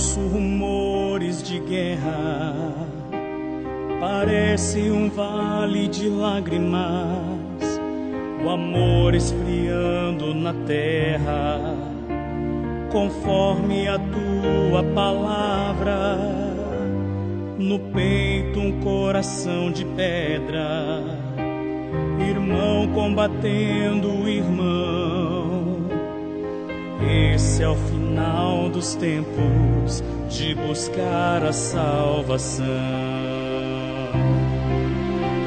Ouço rumores de guerra, parece um vale de lágrimas, o amor esfriando na terra, conforme a tua palavra. No peito um coração de pedra, irmão combatendo irmão. Esse é o final dos tempos de buscar a salvação.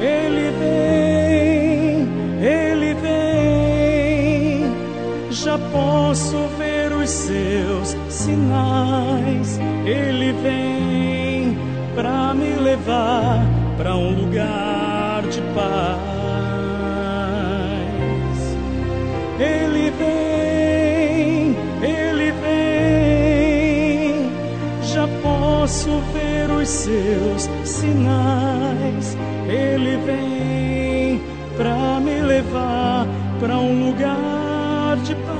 Ele vem, ele vem, já posso ver os seus sinais. Ele vem para me levar para um lugar de paz. Posso ver os seus sinais. Ele vem para me levar para um lugar de paz.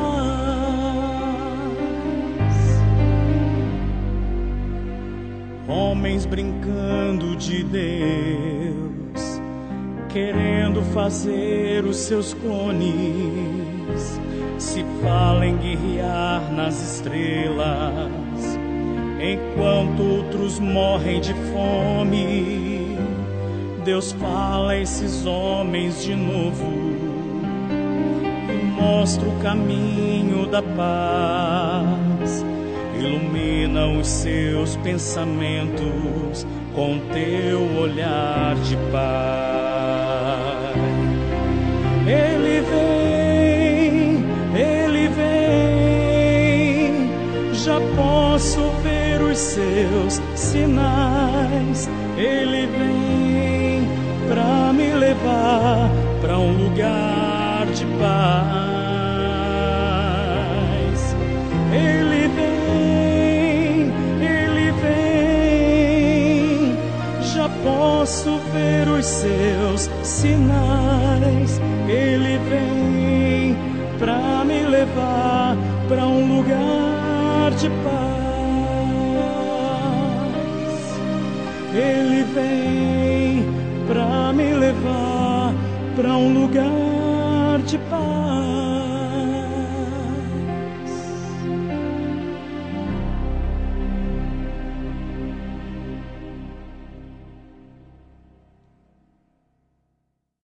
Homens brincando de Deus, querendo fazer os seus clones, se fala em guerrear nas estrelas, enquanto outros morrem de fome. Deus fala a esses homens de novo e mostra o caminho da paz. Ilumina os seus pensamentos com teu olhar de Pai. Ele posso ver os seus sinais. Ele vem para me levar para um lugar de paz. Ele vem, ele vem, já posso ver os seus sinais. Ele vem para me levar para um lugar de paz. Ele vem para me levar para um lugar